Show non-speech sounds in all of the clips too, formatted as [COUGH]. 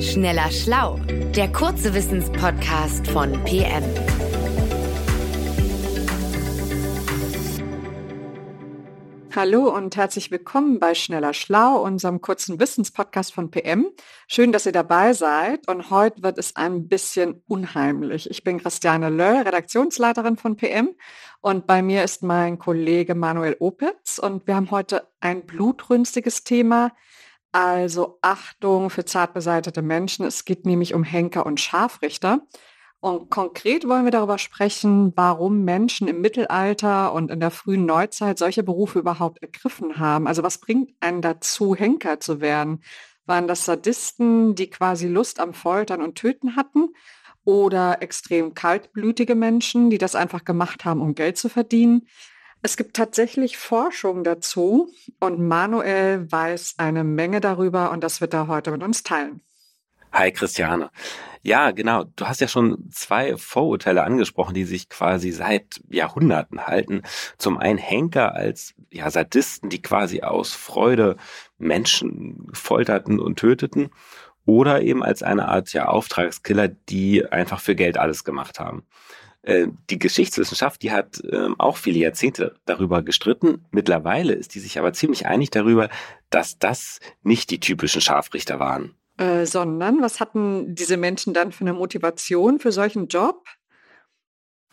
Schneller Schlau, der kurze Wissenspodcast von PM. Hallo und herzlich willkommen bei Schneller Schlau, unserem kurzen Wissenspodcast von PM. Schön, dass ihr dabei seid und heute wird es ein bisschen unheimlich. Ich bin Christiane Löll, Redaktionsleiterin von PM und bei mir ist mein Kollege Manuel Opitz und wir haben heute ein blutrünstiges Thema, also Achtung für zart beseitete Menschen. Es geht nämlich um Henker und Scharfrichter. Und konkret wollen wir darüber sprechen, warum Menschen im Mittelalter und in der frühen Neuzeit solche Berufe überhaupt ergriffen haben. Also was bringt einen dazu, Henker zu werden? Waren das Sadisten, die quasi Lust am Foltern und Töten hatten? Oder extrem kaltblütige Menschen, die das einfach gemacht haben, um Geld zu verdienen? Es gibt tatsächlich Forschung dazu und Manuel weiß eine Menge darüber und das wird er heute mit uns teilen. Hi Christiane. Ja, genau. Du hast ja schon zwei Vorurteile angesprochen, die sich quasi seit Jahrhunderten halten. Zum einen Henker als ja, Sadisten, die quasi aus Freude Menschen folterten und töteten. Oder eben als eine Art ja, Auftragskiller, die einfach für Geld alles gemacht haben. Äh, die Geschichtswissenschaft, die hat ähm, auch viele Jahrzehnte darüber gestritten. Mittlerweile ist die sich aber ziemlich einig darüber, dass das nicht die typischen Scharfrichter waren. Äh, sondern was hatten diese Menschen dann für eine Motivation für solchen Job?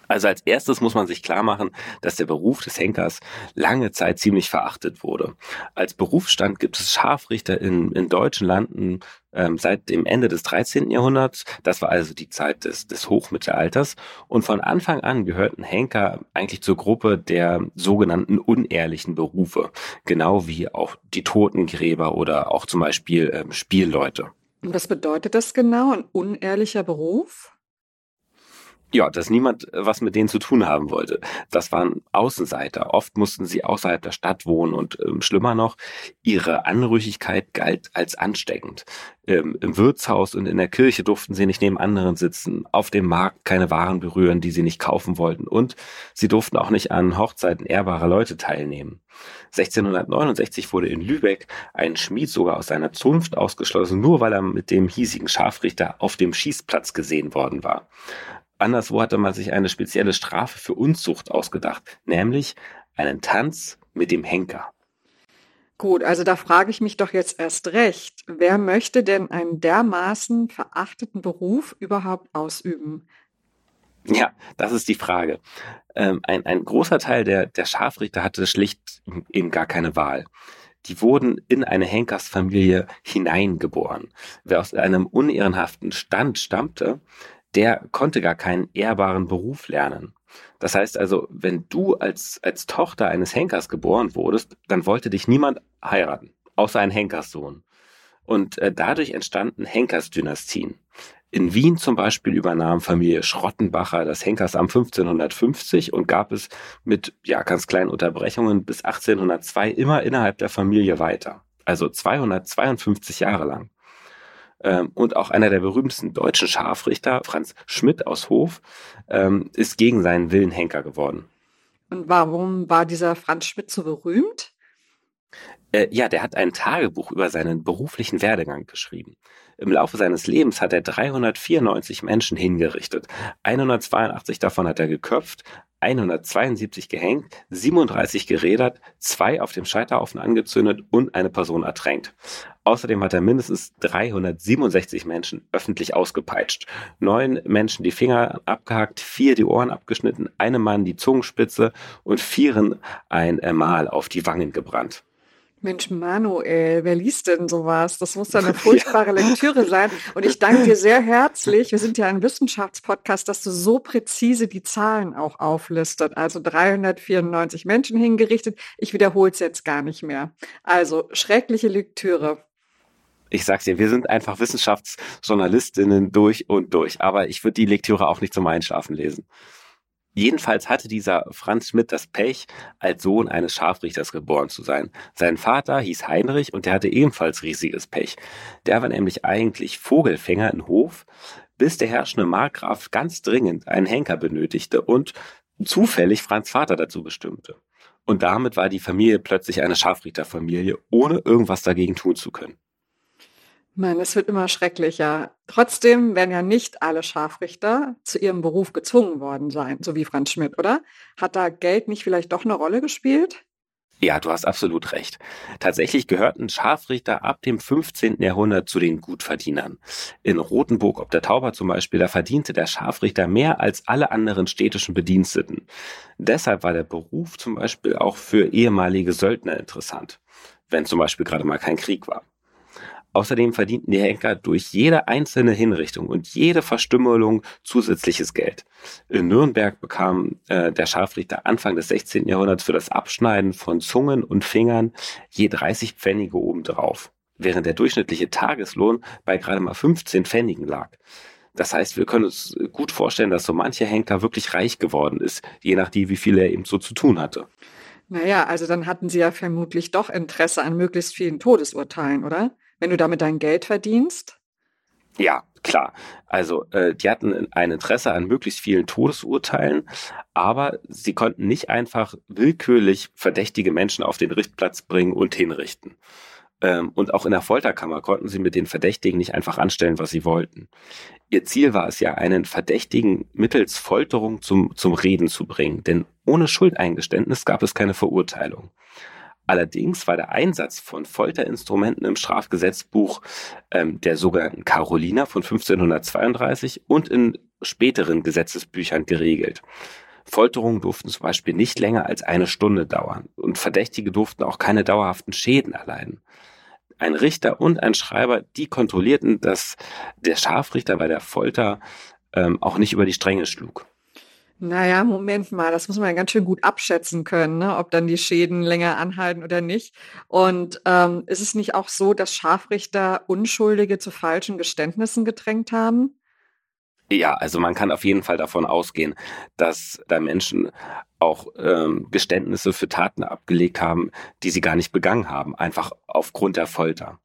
Also als erstes muss man sich klar machen, dass der Beruf des Henkers lange Zeit ziemlich verachtet wurde. Als Berufsstand gibt es Scharfrichter in, in deutschen Landen ähm, seit dem Ende des 13. Jahrhunderts. Das war also die Zeit des, des Hochmittelalters. Und von Anfang an gehörten Henker eigentlich zur Gruppe der sogenannten unehrlichen Berufe. Genau wie auch die Totengräber oder auch zum Beispiel ähm, Spielleute. Und was bedeutet das genau, ein unehrlicher Beruf? Ja, dass niemand äh, was mit denen zu tun haben wollte. Das waren Außenseiter. Oft mussten sie außerhalb der Stadt wohnen und ähm, schlimmer noch, ihre Anrüchigkeit galt als ansteckend. Ähm, Im Wirtshaus und in der Kirche durften sie nicht neben anderen sitzen, auf dem Markt keine Waren berühren, die sie nicht kaufen wollten und sie durften auch nicht an Hochzeiten ehrbarer Leute teilnehmen. 1669 wurde in Lübeck ein Schmied sogar aus seiner Zunft ausgeschlossen, nur weil er mit dem hiesigen Scharfrichter auf dem Schießplatz gesehen worden war. Anderswo hatte man sich eine spezielle Strafe für Unzucht ausgedacht, nämlich einen Tanz mit dem Henker. Gut, also da frage ich mich doch jetzt erst recht, wer möchte denn einen dermaßen verachteten Beruf überhaupt ausüben? Ja, das ist die Frage. Ähm, ein, ein großer Teil der, der Scharfrichter hatte schlicht eben gar keine Wahl. Die wurden in eine Henkersfamilie hineingeboren. Wer aus einem unehrenhaften Stand stammte, der konnte gar keinen ehrbaren Beruf lernen. Das heißt also, wenn du als, als Tochter eines Henkers geboren wurdest, dann wollte dich niemand heiraten, außer ein Henkerssohn. Und äh, dadurch entstanden Henkersdynastien. In Wien zum Beispiel übernahm Familie Schrottenbacher das Henkersamt 1550 und gab es mit ja ganz kleinen Unterbrechungen bis 1802 immer innerhalb der Familie weiter. Also 252 Jahre lang. Ähm, und auch einer der berühmtesten deutschen Scharfrichter, Franz Schmidt aus Hof, ähm, ist gegen seinen Willen Henker geworden. Und warum war dieser Franz Schmidt so berühmt? Äh, ja, der hat ein Tagebuch über seinen beruflichen Werdegang geschrieben. Im Laufe seines Lebens hat er 394 Menschen hingerichtet. 182 davon hat er geköpft, 172 gehängt, 37 gerädert, zwei auf dem Scheiterhaufen angezündet und eine Person ertränkt. Außerdem hat er mindestens 367 Menschen öffentlich ausgepeitscht. Neun Menschen die Finger abgehackt, vier die Ohren abgeschnitten, einem Mann die Zungenspitze und vieren ein Mal auf die Wangen gebrannt. Mensch, Manuel, wer liest denn sowas? Das muss ja eine [LAUGHS] furchtbare. Lektüre sein. Und ich danke dir sehr herzlich. Wir sind ja ein Wissenschaftspodcast, dass du so präzise die Zahlen auch auflistet. Also 394 Menschen hingerichtet. Ich wiederhole es jetzt gar nicht mehr. Also schreckliche Lektüre. Ich sag's dir, wir sind einfach Wissenschaftsjournalistinnen durch und durch. Aber ich würde die Lektüre auch nicht zum Einschlafen lesen. Jedenfalls hatte dieser Franz Schmidt das Pech, als Sohn eines Scharfrichters geboren zu sein. Sein Vater hieß Heinrich und der hatte ebenfalls riesiges Pech. Der war nämlich eigentlich Vogelfänger in Hof, bis der herrschende Markgraf ganz dringend einen Henker benötigte und zufällig Franz Vater dazu bestimmte. Und damit war die Familie plötzlich eine Scharfrichterfamilie, ohne irgendwas dagegen tun zu können. Mann, es wird immer schrecklicher. Trotzdem werden ja nicht alle Scharfrichter zu ihrem Beruf gezwungen worden sein, so wie Franz Schmidt, oder? Hat da Geld nicht vielleicht doch eine Rolle gespielt? Ja, du hast absolut recht. Tatsächlich gehörten Scharfrichter ab dem 15. Jahrhundert zu den Gutverdienern. In Rothenburg ob der Tauber zum Beispiel, da verdiente der Scharfrichter mehr als alle anderen städtischen Bediensteten. Deshalb war der Beruf zum Beispiel auch für ehemalige Söldner interessant, wenn zum Beispiel gerade mal kein Krieg war. Außerdem verdienten die Henker durch jede einzelne Hinrichtung und jede Verstümmelung zusätzliches Geld. In Nürnberg bekam äh, der Scharfrichter Anfang des 16. Jahrhunderts für das Abschneiden von Zungen und Fingern je 30 Pfennige obendrauf, während der durchschnittliche Tageslohn bei gerade mal 15 Pfennigen lag. Das heißt, wir können uns gut vorstellen, dass so mancher Henker wirklich reich geworden ist, je nachdem, wie viel er eben so zu tun hatte. Naja, also dann hatten sie ja vermutlich doch Interesse an möglichst vielen Todesurteilen, oder? Wenn du damit dein Geld verdienst? Ja, klar. Also äh, die hatten ein Interesse an möglichst vielen Todesurteilen, aber sie konnten nicht einfach willkürlich verdächtige Menschen auf den Richtplatz bringen und hinrichten. Ähm, und auch in der Folterkammer konnten sie mit den Verdächtigen nicht einfach anstellen, was sie wollten. Ihr Ziel war es ja, einen Verdächtigen mittels Folterung zum, zum Reden zu bringen, denn ohne Schuldeingeständnis gab es keine Verurteilung. Allerdings war der Einsatz von Folterinstrumenten im Strafgesetzbuch ähm, der sogenannten Caroliner von 1532 und in späteren Gesetzesbüchern geregelt. Folterungen durften zum Beispiel nicht länger als eine Stunde dauern und Verdächtige durften auch keine dauerhaften Schäden erleiden. Ein Richter und ein Schreiber, die kontrollierten, dass der Scharfrichter bei der Folter ähm, auch nicht über die Stränge schlug. Naja, Moment mal, das muss man ganz schön gut abschätzen können, ne? ob dann die Schäden länger anhalten oder nicht. Und ähm, ist es nicht auch so, dass Scharfrichter Unschuldige zu falschen Geständnissen gedrängt haben? Ja, also man kann auf jeden Fall davon ausgehen, dass da Menschen auch ähm, Geständnisse für Taten abgelegt haben, die sie gar nicht begangen haben, einfach aufgrund der Folter.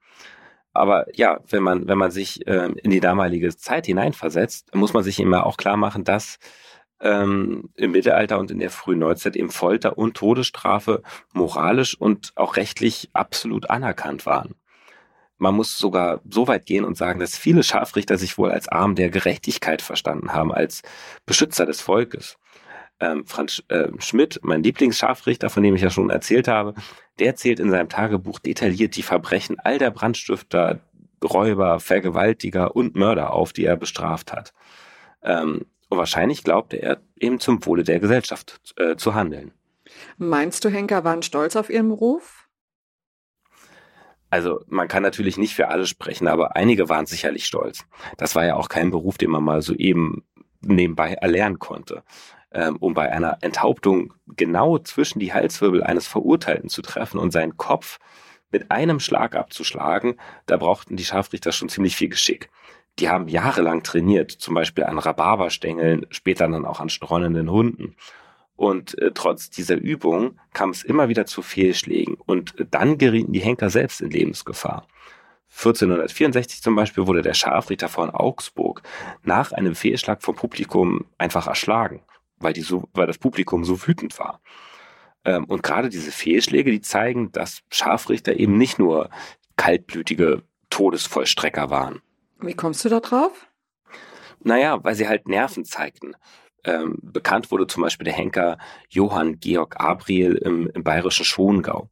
Aber ja, wenn man, wenn man sich ähm, in die damalige Zeit hineinversetzt, muss man sich immer auch klar machen, dass ähm, im Mittelalter und in der frühen Neuzeit eben Folter und Todesstrafe moralisch und auch rechtlich absolut anerkannt waren. Man muss sogar so weit gehen und sagen, dass viele Scharfrichter sich wohl als Arm der Gerechtigkeit verstanden haben, als Beschützer des Volkes. Ähm, Franz äh, Schmidt, mein Lieblingsscharfrichter, von dem ich ja schon erzählt habe, der zählt in seinem Tagebuch detailliert die Verbrechen all der Brandstifter, Räuber, Vergewaltiger und Mörder auf, die er bestraft hat. Ähm, wahrscheinlich glaubte er eben zum Wohle der Gesellschaft äh, zu handeln. Meinst du, Henker waren stolz auf ihren Beruf? Also man kann natürlich nicht für alle sprechen, aber einige waren sicherlich stolz. Das war ja auch kein Beruf, den man mal so eben nebenbei erlernen konnte. Ähm, um bei einer Enthauptung genau zwischen die Halswirbel eines Verurteilten zu treffen und seinen Kopf mit einem Schlag abzuschlagen, da brauchten die Scharfrichter schon ziemlich viel Geschick die haben jahrelang trainiert, zum Beispiel an Rhabarberstängeln, später dann auch an streunenden Hunden. Und äh, trotz dieser Übung kam es immer wieder zu Fehlschlägen und dann gerieten die Henker selbst in Lebensgefahr. 1464 zum Beispiel wurde der Scharfrichter von Augsburg nach einem Fehlschlag vom Publikum einfach erschlagen, weil, die so, weil das Publikum so wütend war. Ähm, und gerade diese Fehlschläge, die zeigen, dass Scharfrichter eben nicht nur kaltblütige Todesvollstrecker waren. Wie kommst du da drauf? Naja, weil sie halt Nerven zeigten. Ähm, bekannt wurde zum Beispiel der Henker Johann Georg Abriel im, im bayerischen Schongau.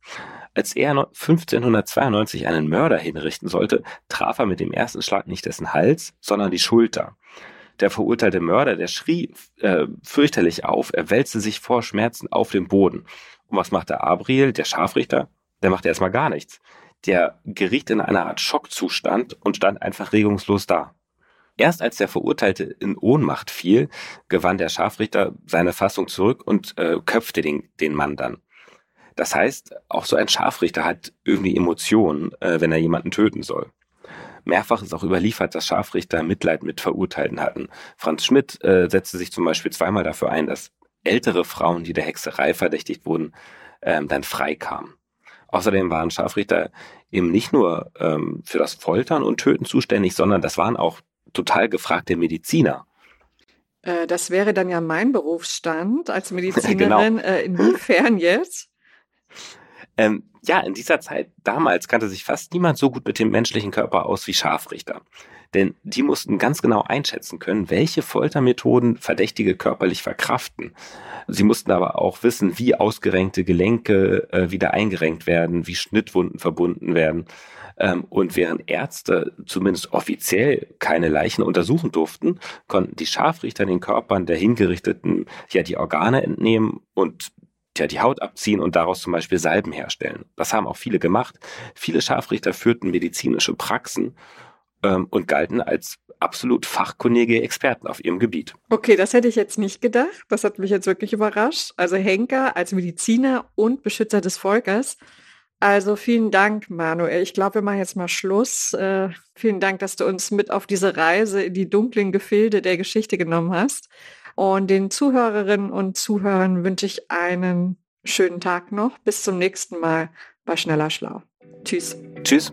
Als er 1592 einen Mörder hinrichten sollte, traf er mit dem ersten Schlag nicht dessen Hals, sondern die Schulter. Der verurteilte Mörder, der schrie äh, fürchterlich auf, er wälzte sich vor Schmerzen auf den Boden. Und was machte Abriel, der Scharfrichter? Der machte erstmal gar nichts der geriet in eine Art Schockzustand und stand einfach regungslos da. Erst als der Verurteilte in Ohnmacht fiel, gewann der Scharfrichter seine Fassung zurück und äh, köpfte den, den Mann dann. Das heißt, auch so ein Scharfrichter hat irgendwie Emotionen, äh, wenn er jemanden töten soll. Mehrfach ist auch überliefert, dass Scharfrichter Mitleid mit Verurteilten hatten. Franz Schmidt äh, setzte sich zum Beispiel zweimal dafür ein, dass ältere Frauen, die der Hexerei verdächtigt wurden, ähm, dann freikamen. Außerdem waren Scharfrichter eben nicht nur ähm, für das Foltern und Töten zuständig, sondern das waren auch total gefragte Mediziner. Äh, das wäre dann ja mein Berufsstand als [LAUGHS] Medizinerin. genau. äh, inwiefern jetzt? Ähm, ja, in dieser Zeit damals kannte sich fast niemand so gut mit dem menschlichen Körper aus wie Scharfrichter. Denn die mussten ganz genau einschätzen können, welche Foltermethoden Verdächtige körperlich verkraften. Sie mussten aber auch wissen, wie ausgerenkte Gelenke äh, wieder eingerenkt werden, wie Schnittwunden verbunden werden. Ähm, und während Ärzte zumindest offiziell keine Leichen untersuchen durften, konnten die Scharfrichter den Körpern der Hingerichteten ja die Organe entnehmen und ja die Haut abziehen und daraus zum Beispiel Salben herstellen. Das haben auch viele gemacht. Viele Scharfrichter führten medizinische Praxen ähm, und galten als absolut fachkundige Experten auf ihrem Gebiet. Okay, das hätte ich jetzt nicht gedacht. Das hat mich jetzt wirklich überrascht. Also Henker als Mediziner und Beschützer des Volkes. Also vielen Dank, Manuel. Ich glaube, wir machen jetzt mal Schluss. Äh, vielen Dank, dass du uns mit auf diese Reise in die dunklen Gefilde der Geschichte genommen hast. Und den Zuhörerinnen und Zuhörern wünsche ich einen schönen Tag noch. Bis zum nächsten Mal bei Schneller Schlau. Tschüss. Tschüss.